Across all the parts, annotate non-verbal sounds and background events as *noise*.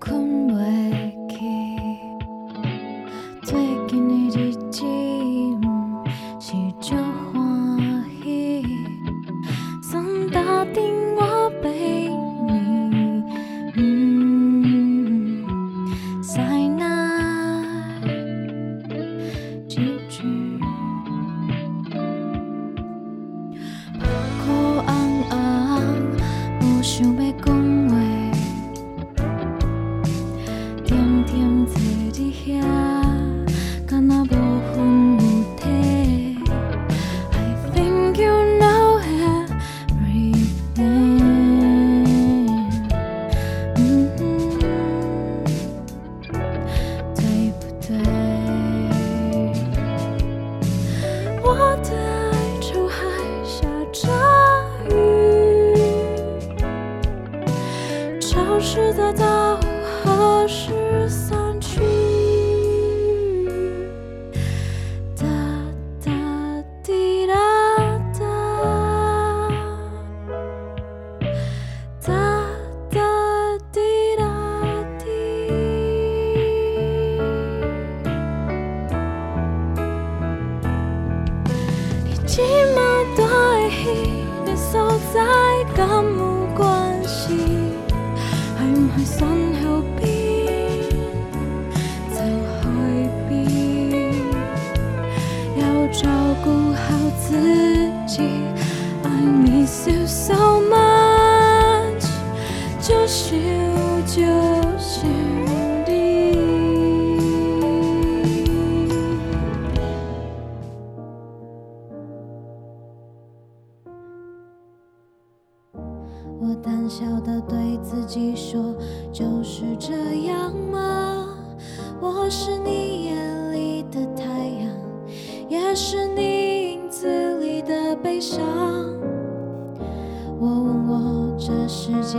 조금 我胆小的对自己说就是这样吗？我是你眼里的太阳也是你影子里的悲伤。我问我这世界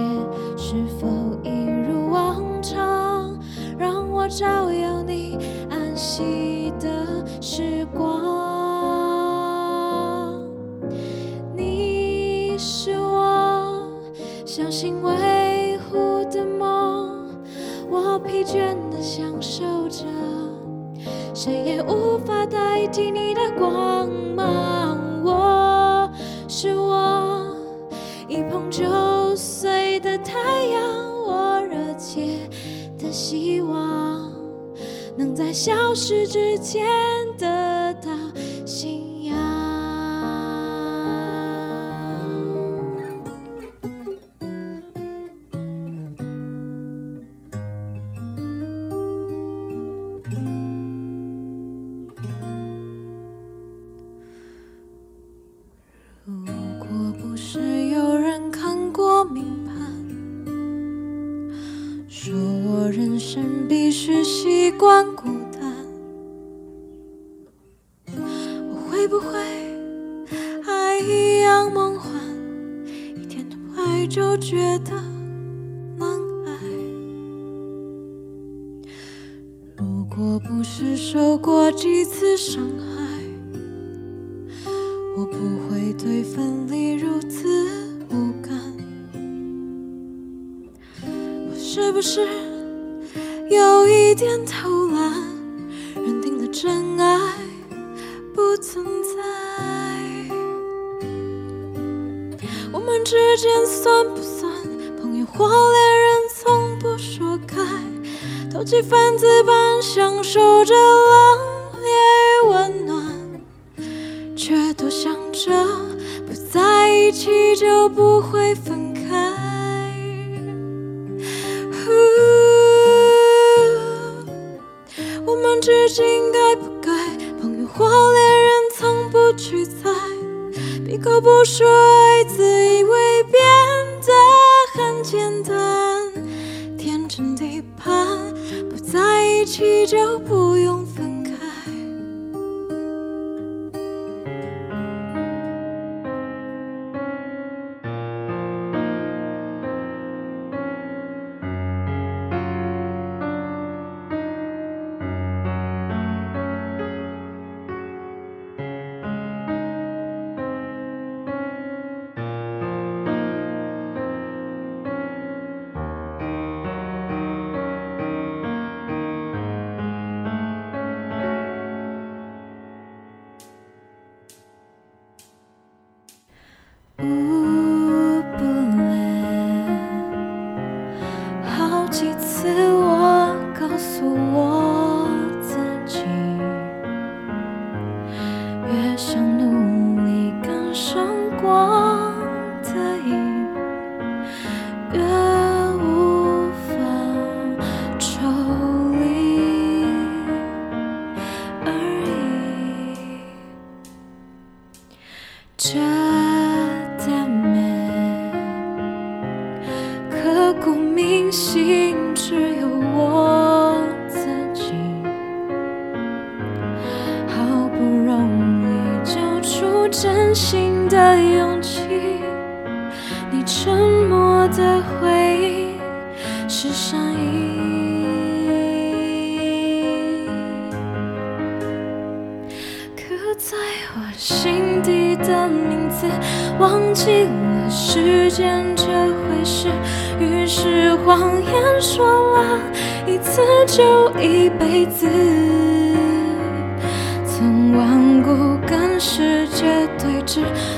谁也无法代替你的光芒我是我一碰就碎的太阳我热切的希望能在消失之前受过几次伤害，我不会对分离如此无感。我是不是有一点偷？随分子般享受着冷冽与温暖，却多想着不在一起就不会分。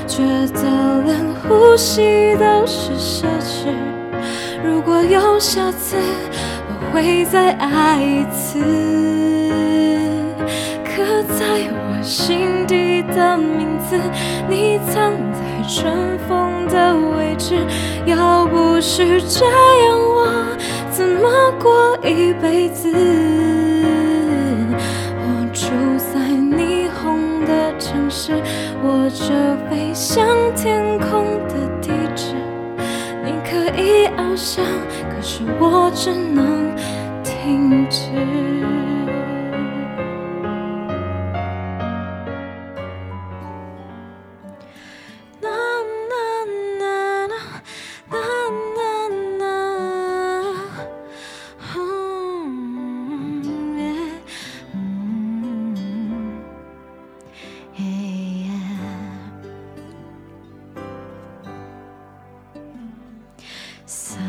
觉得连呼吸都是奢侈。如果有下次我会再爱一次刻在我心底的名字你藏在尘封的位置。要不是这样我怎么过一辈子？握着飞向天空的地址，你可以翱翔，可是我只能停止。散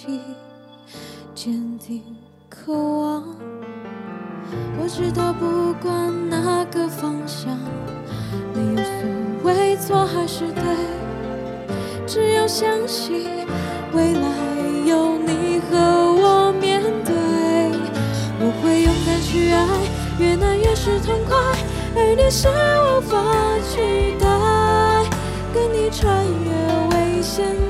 起，坚定渴望。我知道，不管哪个方向，没有所谓错还是对，只要相信未来有你和我面对。我会勇敢去爱，越难越是痛快，而你是无法取代，跟你穿越危险。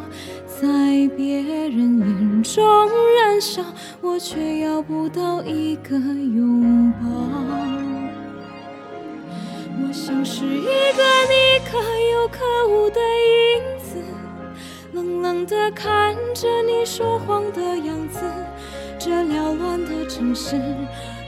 在别人眼中燃烧，我却要不到一个拥抱。我像是一个你可有可无的影子，冷冷地看着你说谎的样子。这缭乱的城市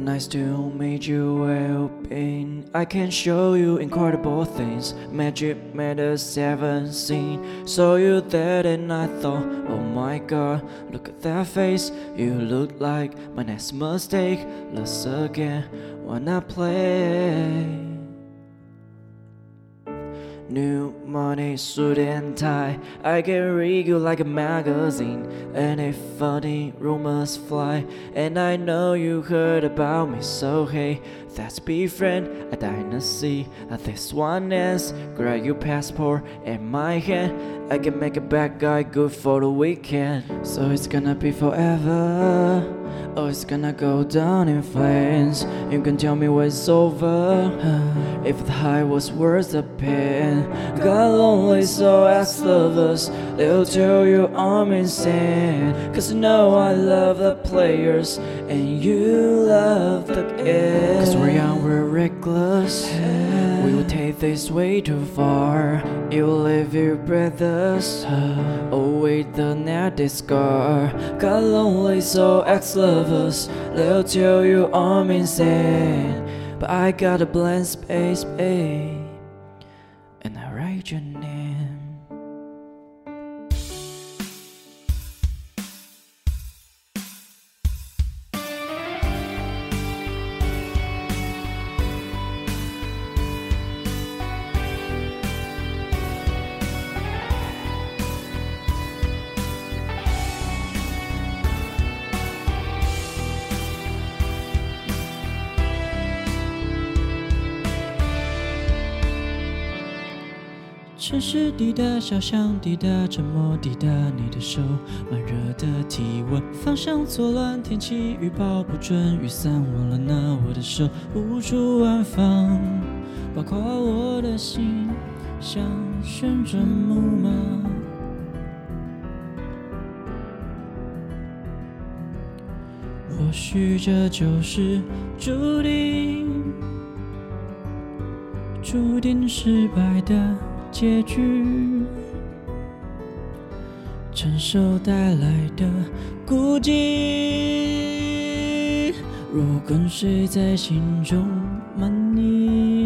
Nice to meet you, well been. I can show you incredible things. Magic matters seven seen. Saw you there and I thought, oh my god, look at that face. You look like my next mistake. Let's again when I play. New money, suit and tie. I can read you like a magazine. If funny rumors fly, and I know you heard about me, so hey, let's be friend. A dynasty, this one is. Grab your passport in my hand. I can make a bad guy good for the weekend. So it's gonna be forever. Oh, it's gonna go down in flames. You can tell me when it's over. *sighs* If the high was worth the pain. Got lonely, so ask lovers. They'll tell you I'm insane. Cause you know I love the players, and you love the game. Cause we're young, we're reckless. Will take this way too far. You leave your brothers. Oh, wait, the net is scar. Got lonely, so ex lovers. They'll tell you I'm insane. But I got a blank space, babe. 城市滴答，小巷滴答，沉默滴答，你的手，慢热的体温，方向错乱，天气预报不准，雨伞忘了拿，我的手无处安放，包括我的心，像旋转木马。或许这就是注定，注定失败的。结局，承受带来的孤寂，若跟随在心中漫溢，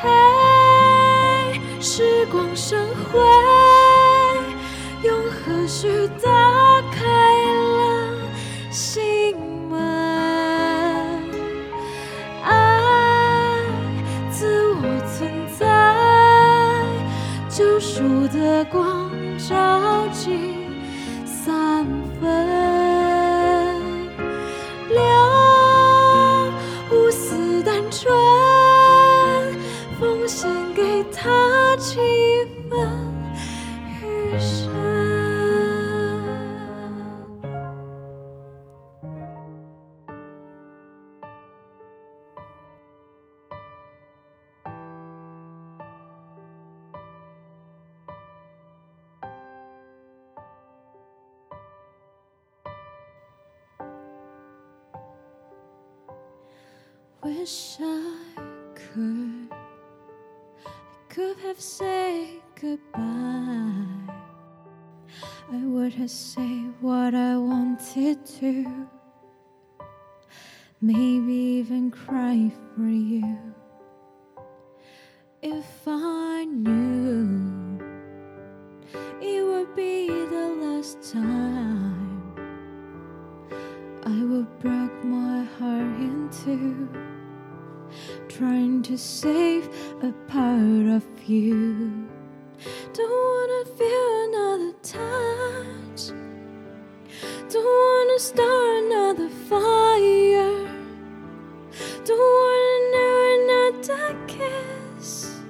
嘿，时光盛会，用何须打 Would have what I wanted to, maybe even cry for you. If I knew it would be the last time, I would break my heart in two trying to save a part of you. Don't wanna feel another touch. Don't wanna start another fire. Don't wanna know another kiss.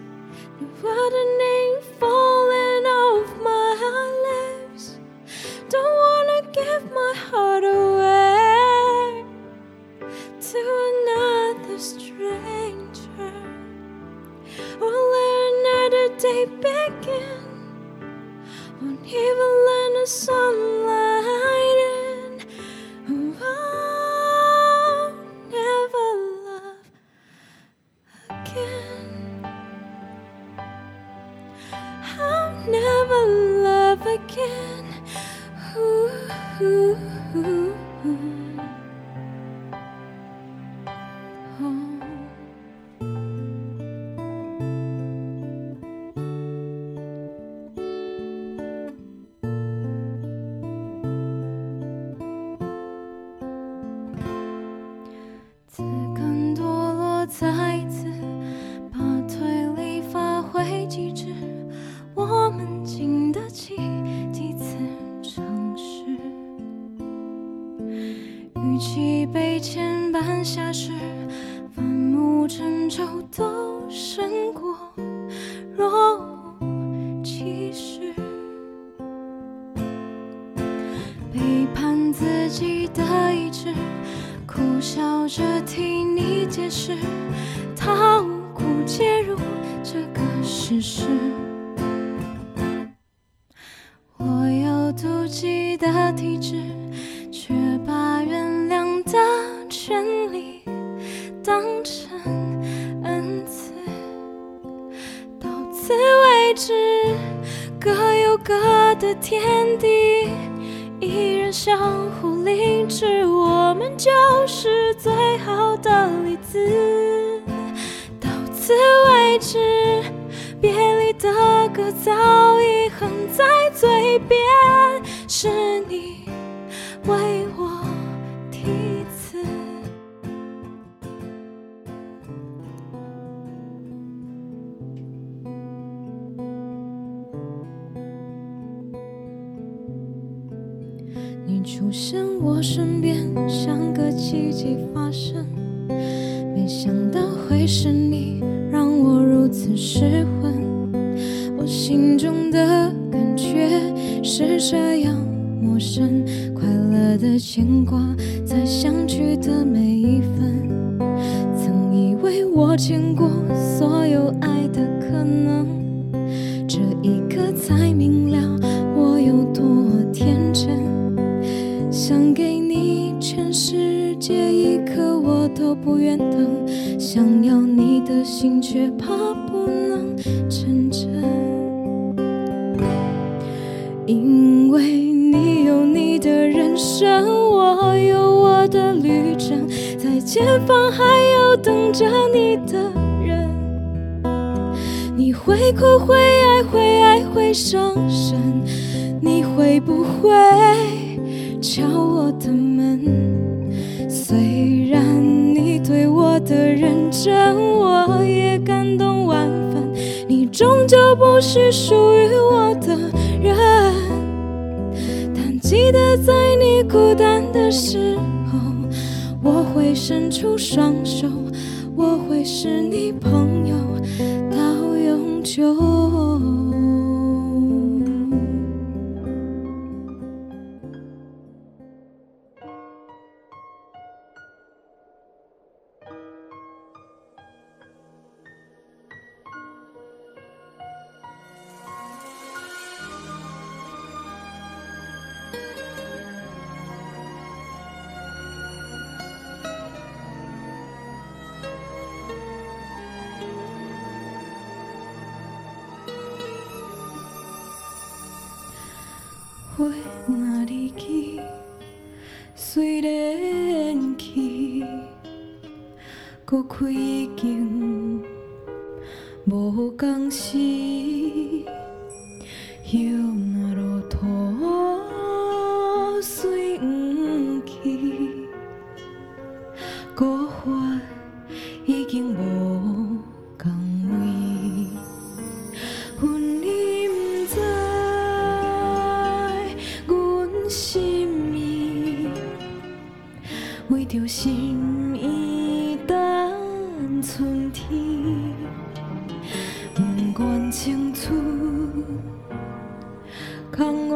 No other name falling off my lips. Don't wanna give my heart even let the sunlight in oh, never love again. I'll never love again. Ooh, ooh, ooh, 我有妒忌的体质，却把原谅的权利当成恩赐。到此为止，各有各的天地，依然相互理智，我们就是最好的例子。到此为止，歌早已哼在嘴边，是你牵挂在相聚的每一分。曾以为我见过所有爱的可能，这一刻才明了我有多天真。想给你全世界，一刻我都不愿等。想要你的心，却怕不能成真。因生，我有我的旅程，在前方还有等着你的人。你会哭会爱会爱会伤神，你会不会敲我的门？虽然你对我的认真，我也感动万分。你终究不是属于我的人，记得在你孤单的时候，我会伸出双手，我会是你朋友到永久。为着心意等春天，不愿情绪空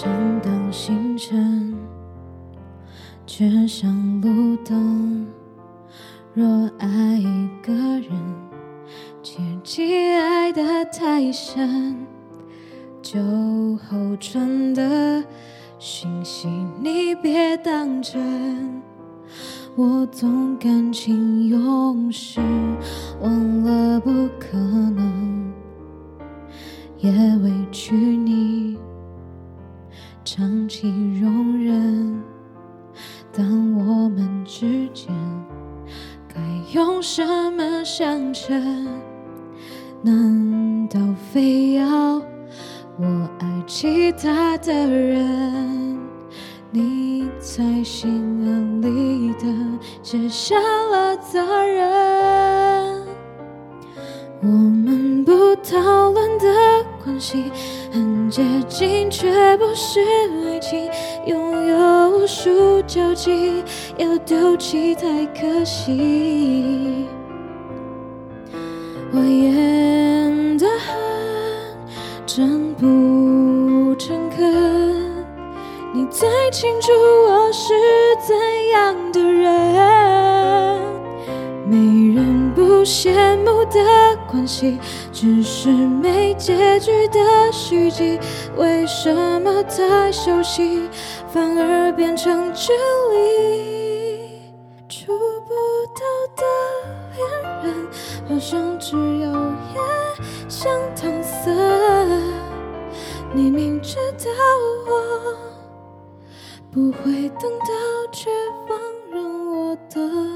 想当星辰，却像路灯。若爱一个人，切记爱得太深，酒后传的讯息你别当真。我总感情用事，忘了不可能，也委屈你。用什么相称？难道非要我爱其他的人，你才心安理得卸下了责任？我们不讨论的关系，很接近却不是爱情。拥有无数交集，要丢弃太可惜。我演得很真不诚恳，你最清楚我是怎样的人。羡慕的关系，只是没结局的续集。为什么太熟悉，反而变成距离？触不到的恋人，好像只有夜像搪塞。你明知道我不会等到，却放任我的。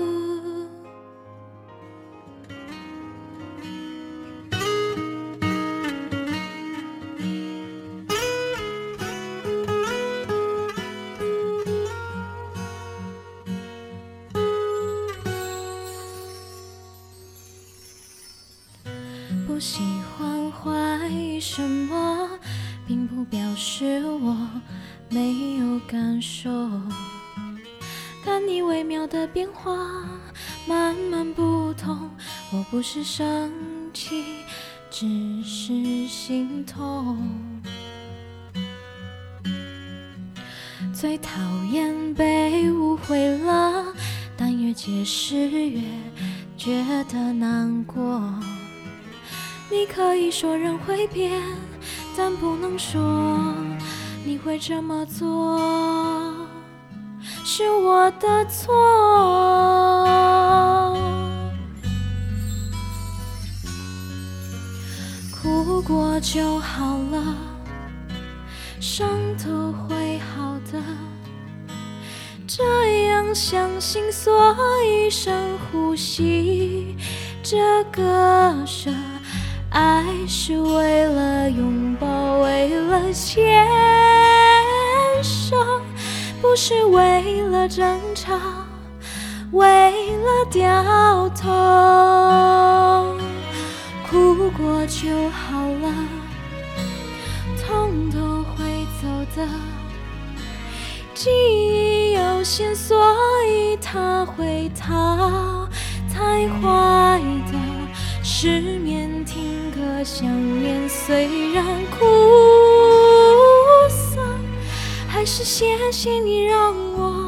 生气，只是心痛。最讨厌被误会了，但越解释越觉得难过。你可以说人会变，但不能说你会这么做是我的错。过就好了，伤都会好的。这样相信，所以深呼吸这个舍。爱是为了拥抱，为了牵手，不是为了争吵，为了掉头。哭过就好了，痛都会走的。记忆有限，所以它会逃，太坏的失眠听歌。想念虽然苦涩，还是谢谢你让我。